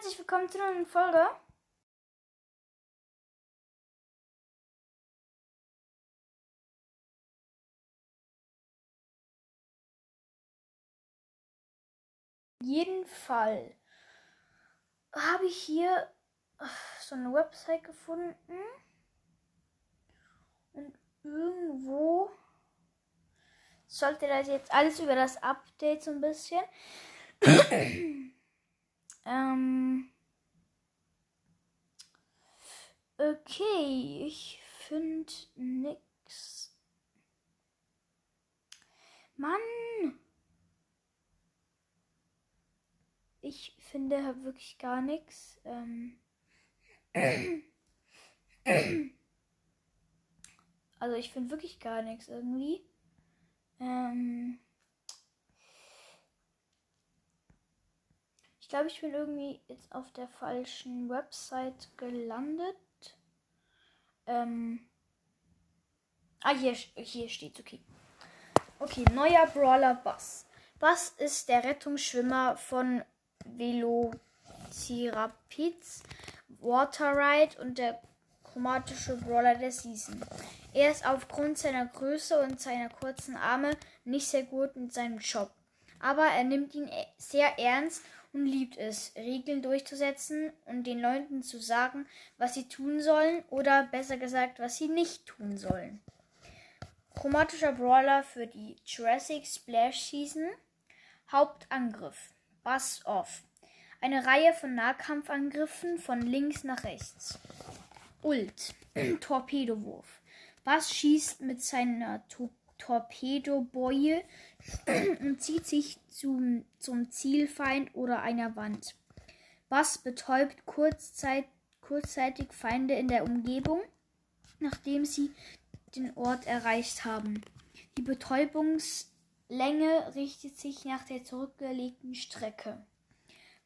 herzlich willkommen zu einer neuen Folge. Jeden Fall habe ich hier so eine Website gefunden und irgendwo sollte das jetzt alles über das Update so ein bisschen. ähm, okay, ich finde nix. Mann! Ich finde wirklich gar nichts. Ähm, also ich finde wirklich gar nichts irgendwie. Ähm ich glaube, ich bin irgendwie jetzt auf der falschen Website gelandet. Ähm ah, hier, hier steht okay. Okay, neuer Brawler Bass. Bass ist der Rettungsschwimmer von Velocirapids, Waterride und der chromatische Brawler der Season. Er ist aufgrund seiner Größe und seiner kurzen Arme nicht sehr gut in seinem Job. Aber er nimmt ihn e- sehr ernst und liebt es, Regeln durchzusetzen und den Leuten zu sagen, was sie tun sollen oder besser gesagt, was sie nicht tun sollen. Chromatischer Brawler für die Jurassic Splash Season. Hauptangriff. Buzz Off. Eine Reihe von Nahkampfangriffen von links nach rechts. Ult. Torpedowurf. Bass schießt mit seiner Tor Torpedoboje und zieht sich zum, zum Zielfeind oder einer Wand. Bass betäubt kurzzeit, kurzzeitig Feinde in der Umgebung, nachdem sie den Ort erreicht haben. Die Betäubungslänge richtet sich nach der zurückgelegten Strecke.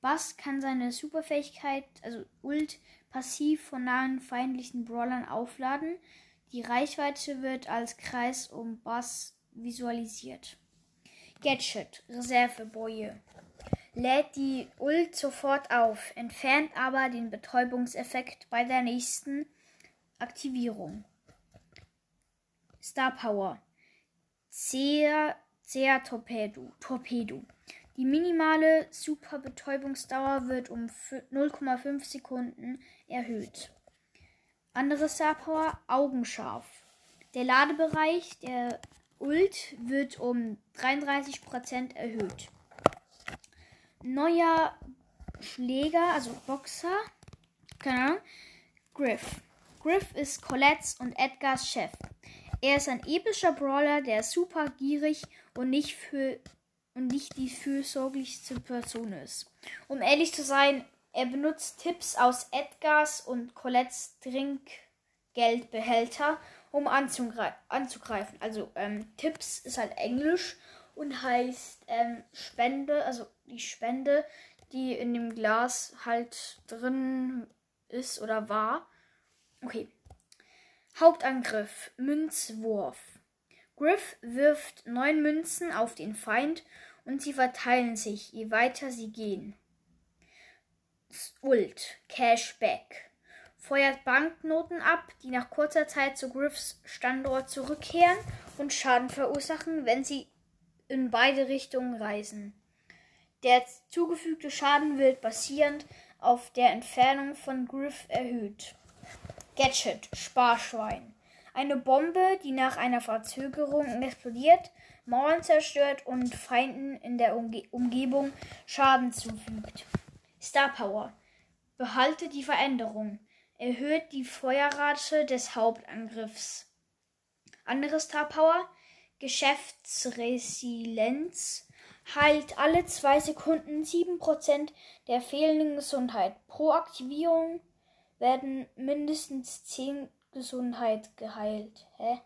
Bass kann seine Superfähigkeit, also Ult, passiv von nahen feindlichen Brawlern aufladen, die Reichweite wird als Kreis um Bass visualisiert. Gadget, Reserveboje. Lädt die Ult sofort auf, entfernt aber den Betäubungseffekt bei der nächsten Aktivierung. Star Power. Sehr, sehr Torpedo. Torpedo. Die minimale Superbetäubungsdauer wird um 0,5 Sekunden erhöht. Andere Star Power Augenscharf. Der Ladebereich der Ult wird um 33% erhöht. Neuer Schläger, also Boxer, keine Ahnung, Griff. Griff ist Colettes und Edgars Chef. Er ist ein epischer Brawler, der super gierig und nicht für und nicht die fürsorglichste Person ist. Um ehrlich zu sein, er benutzt Tipps aus Edgars und Colettes Trinkgeldbehälter, um anzugreifen. Also ähm, Tipps ist halt Englisch und heißt ähm, Spende, also die Spende, die in dem Glas halt drin ist oder war. Okay. Hauptangriff, Münzwurf. Griff wirft neun Münzen auf den Feind und sie verteilen sich, je weiter sie gehen. Ult, Cashback. Feuert Banknoten ab, die nach kurzer Zeit zu Griffs Standort zurückkehren und Schaden verursachen, wenn sie in beide Richtungen reisen. Der zugefügte Schaden wird basierend auf der Entfernung von Griff erhöht. Gadget, Sparschwein. Eine Bombe, die nach einer Verzögerung explodiert, Mauern zerstört und Feinden in der Umge Umgebung Schaden zufügt. Star Power. Behalte die Veränderung. Erhöht die Feuerrate des Hauptangriffs. Andere Star Power. Geschäftsresilienz. Heilt alle zwei Sekunden 7% der fehlenden Gesundheit. Pro Aktivierung werden mindestens 10 Gesundheit geheilt. Hä?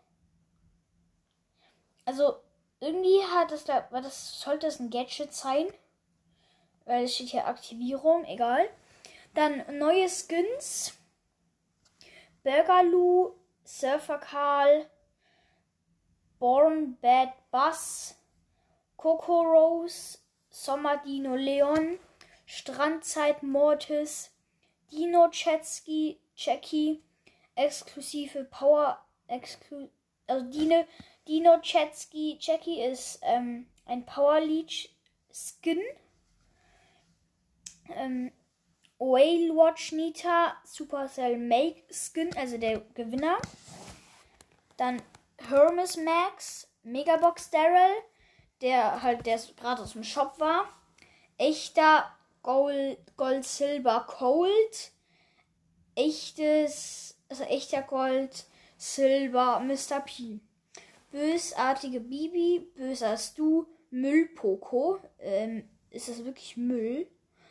Also, irgendwie hat es da, war das, sollte es ein Gadget sein weil es steht hier Aktivierung, egal. Dann neue Skins. Burgerloo, Surfer Karl, Born Bad Bus, Coco Rose, Sommerdino Leon, Strandzeit Mortis, Dino Chetski, Checky, exklusive Power, exklu also Dino, Dino Chetski, Checky ist ähm, ein Power Leech Skin. Ähm, Whale Watch Nita, Supercell Make Skin, also der Gewinner. Dann Hermes Max, Megabox Daryl, der halt der gerade aus dem Shop war. Echter Gold, Gold Silber Cold. Echtes, also echter Gold Silber Mr. P. Bösartige Bibi, böser Stu, Müllpoko. Ähm, ist das wirklich Müll?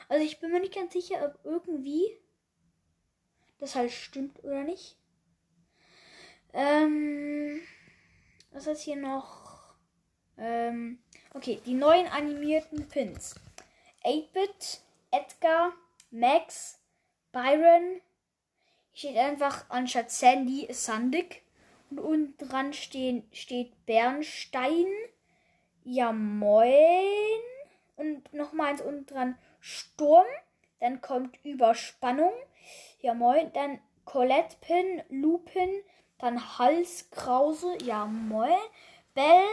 Also ich bin mir nicht ganz sicher, ob irgendwie das halt stimmt oder nicht. Ähm, was ist hier noch? Ähm, okay, die neuen animierten Pins. 8-Bit, Edgar, Max, Byron. Hier steht einfach anstatt Sandy Sandig. Und unten dran stehen, steht Bernstein. Ja, moin. Und nochmals unten dran Sturm. Dann kommt Überspannung. Ja, moin. Dann Colette Pin, Lupin. Dann Halskrause. Ja, moin. Bell,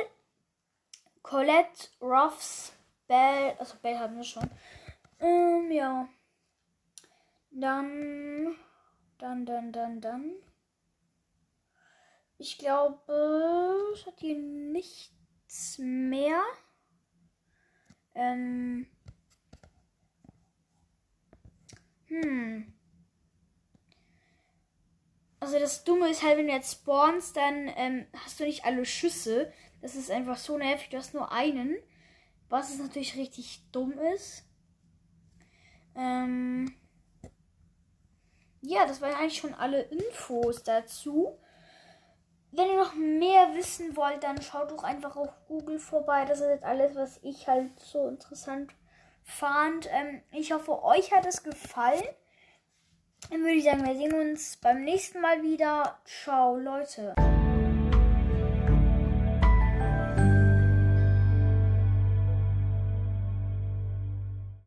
Colette, Ruffs, Bell. Also Bell haben wir schon. Ähm, ja. Dann. Dann, dann, dann, dann. Ich glaube, es hat hier nichts mehr. Ähm. Hm. Also das Dumme ist halt, wenn du jetzt spawnst, dann ähm, hast du nicht alle Schüsse. Das ist einfach so nervig. Du hast nur einen. Was ist natürlich richtig dumm ist. Ähm ja, das waren eigentlich schon alle Infos dazu. Wenn ihr noch mehr wissen wollt, dann schaut doch einfach auf Google vorbei. Das ist jetzt alles, was ich halt so interessant fand. Ähm, ich hoffe, euch hat es gefallen. Dann würde ich sagen, wir sehen uns beim nächsten Mal wieder. Ciao, Leute.